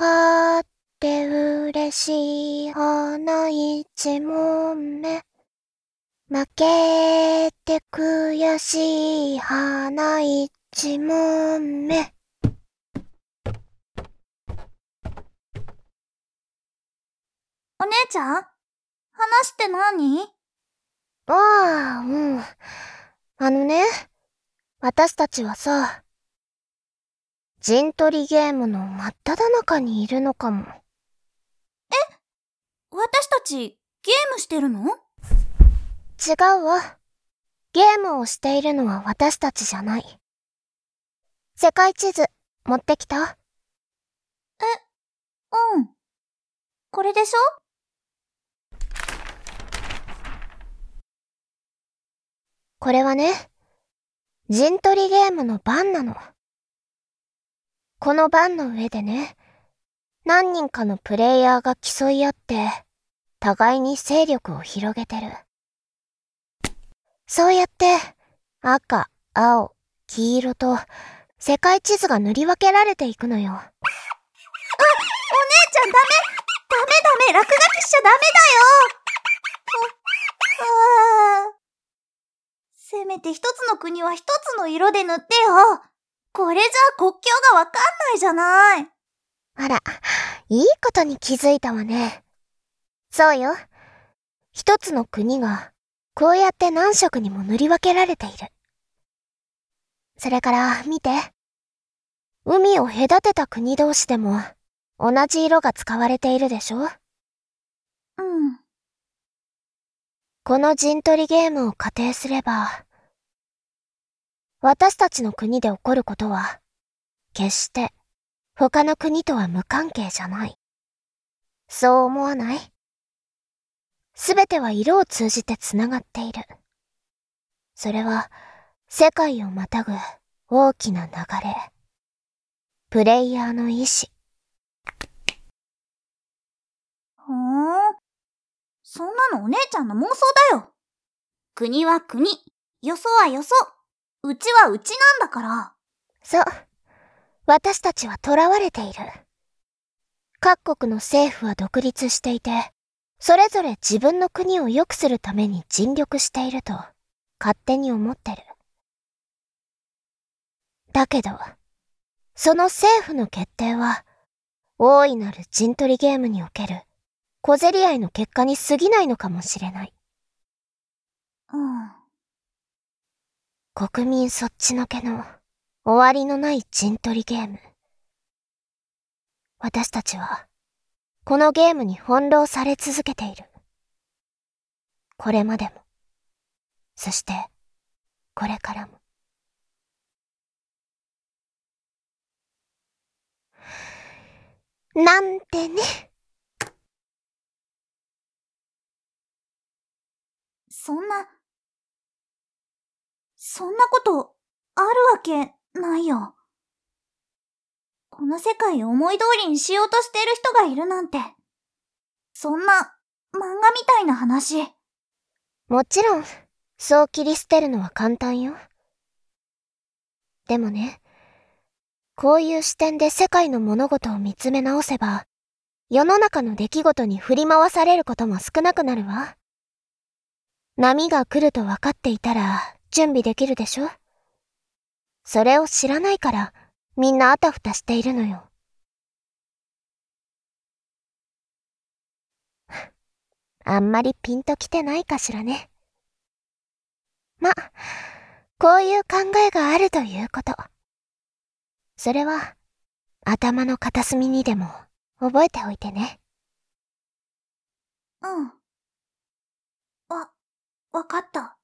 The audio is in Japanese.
勝って嬉しい花一問目。負けて悔しい花一問目。お姉ちゃん？話って何？ああ、うん。あのね、私たちはさ、陣取りゲームの真っ只中にいるのかも。私たち、ゲームしてるの？違うわ。ゲームをしているのは私たちじゃない。世界地図、持ってきた？うん。これでしょ？これはね、陣取りゲームの番なの。この番の上でね、何人かのプレイヤーが競い合って、互いに勢力を広げてる。そうやって、赤、青、黄色と、世界地図が塗り分けられていくのよ。あお姉ちゃんダメ。ダメダメ。落書きしちゃダメだよ。あ、あせめて一つの国は一つの色で塗ってよ。これじゃ国境がわかんないじゃないあら、いいことに気づいたわね。そうよ。一つの国が、こうやって何色にも塗り分けられている。それから、見て。海を隔てた国同士でも、同じ色が使われているでしょ？うん。この陣取りゲームを仮定すれば、私たちの国で起こることは、決して他の国とは無関係じゃない。そう思わない？すべては色を通じてつながっている。それは世界をまたぐ大きな流れ。プレイヤーの意志。ふーん。そんなのお姉ちゃんの妄想だよ。国は国、よそはよそ、うちはうちなんだから。そう。私たちは囚われている。各国の政府は独立していて、それぞれ自分の国を良くするために尽力していると、勝手に思ってる。だけど、その政府の決定は、大いなる陣取りゲームにおける小競り合いの結果に過ぎないのかもしれない。うん。国民そっちのけの終わりのない陣取りゲーム。私たちは、このゲームに翻弄され続けている。これまでも、そして、これからも。なんてね。そんな、そんなこと、あるわけ、ないよ。この世界を思い通りにしようとしてる人がいるなんて。そんな、漫画みたいな話。もちろん、そう切り捨てるのは簡単よ。でもね、こういう視点で世界の物事を見つめ直せば、世の中の出来事に振り回されることも少なくなるわ。波が来ると分かっていたら準備できるでしょ？それを知らないからみんなあたふたしているのよ。あんまりピンときてないかしらね。ま、こういう考えがあるということ。それは、頭の片隅にでも覚えておいてね。うん。わ、わかった。